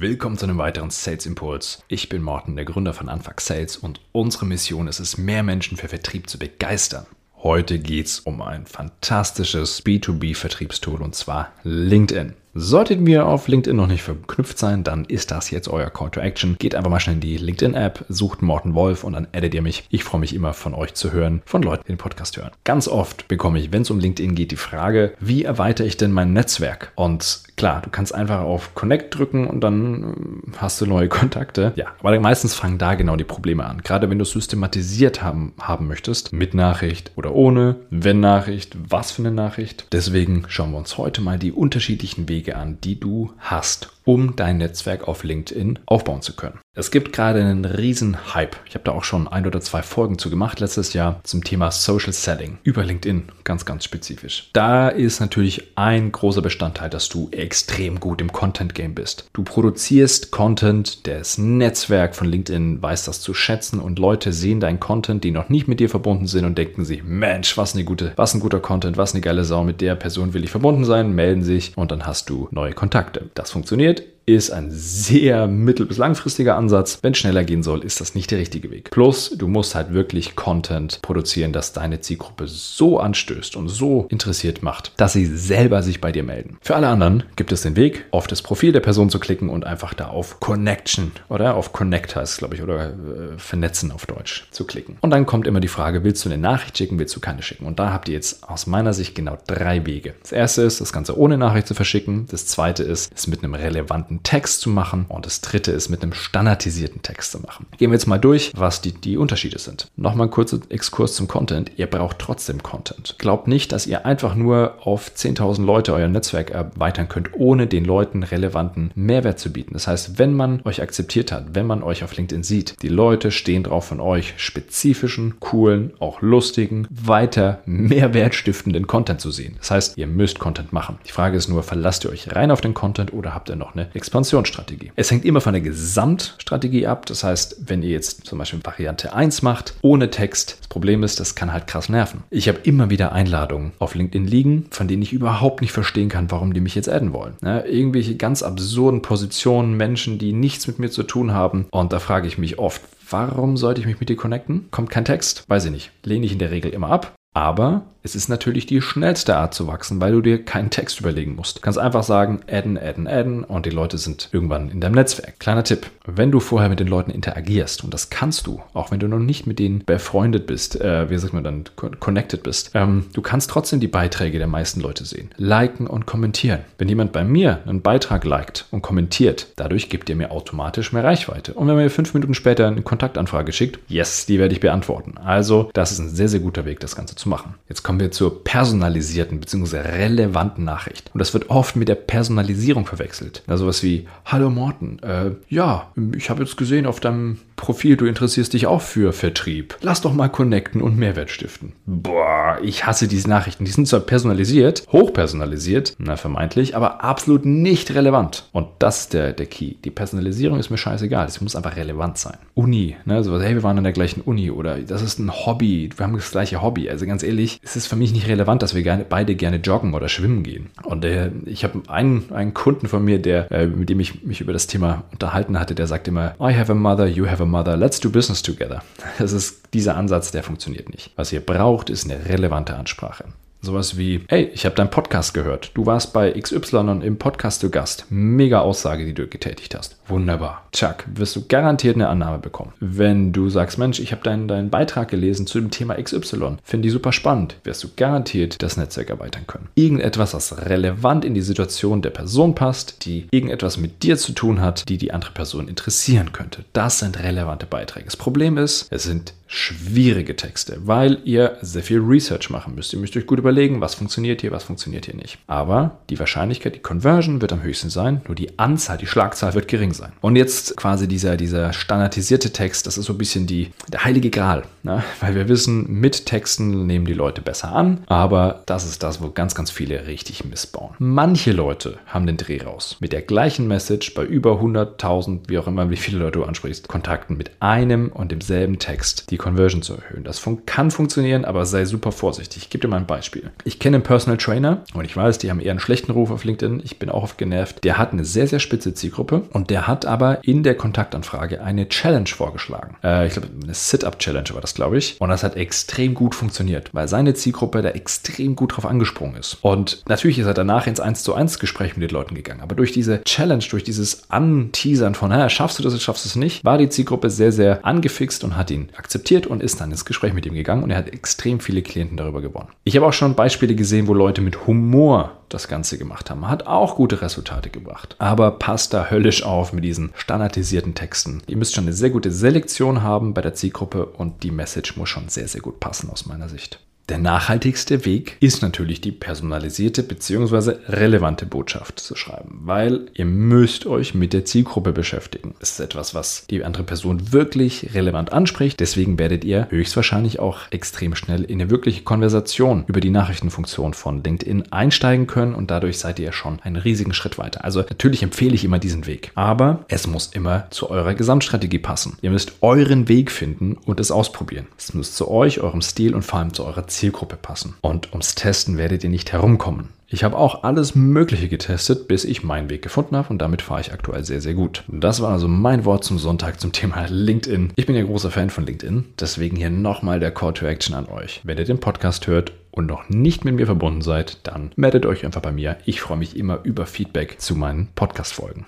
Willkommen zu einem weiteren Sales Impuls. Ich bin Morten, der Gründer von Anfang Sales und unsere Mission ist es, mehr Menschen für Vertrieb zu begeistern. Heute geht es um ein fantastisches B2B-Vertriebstool und zwar LinkedIn. Solltet ihr auf LinkedIn noch nicht verknüpft sein, dann ist das jetzt euer Call to Action. Geht einfach mal schnell in die LinkedIn-App, sucht Morten Wolf und dann addet ihr mich. Ich freue mich immer von euch zu hören, von Leuten, die den Podcast hören. Ganz oft bekomme ich, wenn es um LinkedIn geht, die Frage, wie erweitere ich denn mein Netzwerk? Und klar, du kannst einfach auf Connect drücken und dann äh, hast du neue Kontakte. Ja, aber meistens fangen da genau die Probleme an. Gerade wenn du systematisiert haben, haben möchtest, mit Nachricht oder ohne, wenn Nachricht, was für eine Nachricht. Deswegen schauen wir uns heute mal die unterschiedlichen Wege Wege an, die du hast, um dein Netzwerk auf LinkedIn aufbauen zu können. Es gibt gerade einen riesen Hype. Ich habe da auch schon ein oder zwei Folgen zu gemacht letztes Jahr zum Thema Social Selling über LinkedIn, ganz, ganz spezifisch. Da ist natürlich ein großer Bestandteil, dass du extrem gut im Content Game bist. Du produzierst Content, das Netzwerk von LinkedIn weiß das zu schätzen und Leute sehen deinen Content, die noch nicht mit dir verbunden sind und denken sich, Mensch, was eine gute, was ein guter Content, was eine geile Sau, mit der Person will ich verbunden sein, melden sich und dann hast du neue Kontakte. Das funktioniert ist ein sehr mittel- bis langfristiger Ansatz. Wenn es schneller gehen soll, ist das nicht der richtige Weg. Plus, du musst halt wirklich Content produzieren, das deine Zielgruppe so anstößt und so interessiert macht, dass sie selber sich bei dir melden. Für alle anderen gibt es den Weg, auf das Profil der Person zu klicken und einfach da auf Connection oder auf Connect heißt glaube ich, oder äh, vernetzen auf Deutsch zu klicken. Und dann kommt immer die Frage, willst du eine Nachricht schicken, willst du keine schicken? Und da habt ihr jetzt aus meiner Sicht genau drei Wege. Das erste ist, das Ganze ohne Nachricht zu verschicken. Das zweite ist, es mit einem relevanten Text zu machen. Und das dritte ist mit einem standardisierten Text zu machen. Gehen wir jetzt mal durch, was die, die Unterschiede sind. Nochmal ein kurzer Exkurs zum Content. Ihr braucht trotzdem Content. Glaubt nicht, dass ihr einfach nur auf 10.000 Leute euer Netzwerk erweitern könnt, ohne den Leuten relevanten Mehrwert zu bieten. Das heißt, wenn man euch akzeptiert hat, wenn man euch auf LinkedIn sieht, die Leute stehen drauf von euch spezifischen, coolen, auch lustigen, weiter mehrwertstiftenden Content zu sehen. Das heißt, ihr müsst Content machen. Die Frage ist nur, verlasst ihr euch rein auf den Content oder habt ihr noch eine Expansionsstrategie. Es hängt immer von der Gesamtstrategie ab. Das heißt, wenn ihr jetzt zum Beispiel Variante 1 macht, ohne Text, das Problem ist, das kann halt krass nerven. Ich habe immer wieder Einladungen auf LinkedIn liegen, von denen ich überhaupt nicht verstehen kann, warum die mich jetzt adden wollen. Ja, irgendwelche ganz absurden Positionen, Menschen, die nichts mit mir zu tun haben. Und da frage ich mich oft, Warum sollte ich mich mit dir connecten? Kommt kein Text? Weiß ich nicht. Lehne ich in der Regel immer ab. Aber es ist natürlich die schnellste Art zu wachsen, weil du dir keinen Text überlegen musst. Du kannst einfach sagen, adden, adden, adden und die Leute sind irgendwann in deinem Netzwerk. Kleiner Tipp, wenn du vorher mit den Leuten interagierst, und das kannst du, auch wenn du noch nicht mit denen befreundet bist, äh, wie sagt man dann, connected bist, ähm, du kannst trotzdem die Beiträge der meisten Leute sehen. Liken und kommentieren. Wenn jemand bei mir einen Beitrag liked und kommentiert, dadurch gibt er mir automatisch mehr Reichweite. Und wenn mir fünf Minuten später eine Kontaktanfrage schickt, yes, die werde ich beantworten. Also, das ist ein sehr, sehr guter Weg, das Ganze zu machen. Jetzt kommen wir zur personalisierten bzw. relevanten Nachricht. Und das wird oft mit der Personalisierung verwechselt. Also was wie, hallo Morten, äh, ja, ich habe jetzt gesehen auf deinem Profil, du interessierst dich auch für Vertrieb. Lass doch mal connecten und Mehrwert stiften. Boah, ich hasse diese Nachrichten. Die sind zwar personalisiert, hochpersonalisiert, na vermeintlich, aber absolut nicht relevant. Und das ist der, der Key. Die Personalisierung ist mir scheißegal. Es muss einfach relevant sein. Uni, ne, sowas, hey, wir waren in der gleichen Uni oder das ist ein Hobby, wir haben das gleiche Hobby. Also ganz ehrlich, ehrlich, es ist für mich nicht relevant, dass wir gerne, beide gerne joggen oder schwimmen gehen. Und äh, ich habe einen, einen Kunden von mir, der, äh, mit dem ich mich über das Thema unterhalten hatte, der sagt immer, I have a mother, you have a mother, let's do business together. Das ist dieser Ansatz, der funktioniert nicht. Was ihr braucht, ist eine relevante Ansprache. Sowas wie, hey, ich habe deinen Podcast gehört. Du warst bei XY und im Podcast zu Gast. Mega Aussage, die du getätigt hast. Wunderbar. Chuck, wirst du garantiert eine Annahme bekommen. Wenn du sagst, Mensch, ich habe deinen, deinen Beitrag gelesen zu dem Thema XY, finde ich super spannend, wirst du garantiert das Netzwerk erweitern können. Irgendetwas, was relevant in die Situation der Person passt, die irgendetwas mit dir zu tun hat, die die andere Person interessieren könnte. Das sind relevante Beiträge. Das Problem ist, es sind schwierige Texte, weil ihr sehr viel Research machen müsst. Ihr müsst euch gut überlegen, was funktioniert hier, was funktioniert hier nicht. Aber die Wahrscheinlichkeit, die Conversion wird am höchsten sein, nur die Anzahl, die Schlagzahl wird gering sein. Und jetzt quasi dieser, dieser standardisierte Text, das ist so ein bisschen die, der heilige Gral, ne? weil wir wissen, mit Texten nehmen die Leute besser an, aber das ist das, wo ganz, ganz viele richtig missbauen. Manche Leute haben den Dreh raus. Mit der gleichen Message bei über 100.000, wie auch immer, wie viele Leute du ansprichst, Kontakten mit einem und demselben Text die Conversion zu erhöhen. Das fun kann funktionieren, aber sei super vorsichtig. Ich gebe dir mal ein Beispiel. Ich kenne einen Personal Trainer und ich weiß, die haben eher einen schlechten Ruf auf LinkedIn. Ich bin auch oft genervt. Der hat eine sehr, sehr spitze Zielgruppe und der hat aber in der Kontaktanfrage eine Challenge vorgeschlagen. Äh, ich glaube, eine Sit-Up-Challenge war das, glaube ich. Und das hat extrem gut funktioniert, weil seine Zielgruppe da extrem gut drauf angesprungen ist. Und natürlich ist er danach ins 1 zu 1 Gespräch mit den Leuten gegangen. Aber durch diese Challenge, durch dieses Anteasern von, schaffst du das, schaffst du es nicht, war die Zielgruppe sehr, sehr angefixt und hat ihn akzeptiert und ist dann ins Gespräch mit ihm gegangen und er hat extrem viele Klienten darüber gewonnen. Ich habe auch schon Beispiele gesehen, wo Leute mit Humor das Ganze gemacht haben. Hat auch gute Resultate gebracht. Aber passt da höllisch auf mit diesen standardisierten Texten. Ihr müsst schon eine sehr gute Selektion haben bei der Zielgruppe und die Message muss schon sehr, sehr gut passen aus meiner Sicht. Der nachhaltigste Weg ist natürlich die personalisierte bzw. relevante Botschaft zu schreiben, weil ihr müsst euch mit der Zielgruppe beschäftigen. Es ist etwas, was die andere Person wirklich relevant anspricht. Deswegen werdet ihr höchstwahrscheinlich auch extrem schnell in eine wirkliche Konversation über die Nachrichtenfunktion von LinkedIn einsteigen können und dadurch seid ihr schon einen riesigen Schritt weiter. Also natürlich empfehle ich immer diesen Weg, aber es muss immer zu eurer Gesamtstrategie passen. Ihr müsst euren Weg finden und es ausprobieren. Es muss zu euch, eurem Stil und vor allem zu eurer Zielgruppe Zielgruppe passen. Und ums Testen werdet ihr nicht herumkommen. Ich habe auch alles Mögliche getestet, bis ich meinen Weg gefunden habe und damit fahre ich aktuell sehr, sehr gut. Das war also mein Wort zum Sonntag zum Thema LinkedIn. Ich bin ja großer Fan von LinkedIn, deswegen hier nochmal der Call to Action an euch. Wenn ihr den Podcast hört und noch nicht mit mir verbunden seid, dann meldet euch einfach bei mir. Ich freue mich immer über Feedback zu meinen Podcast-Folgen.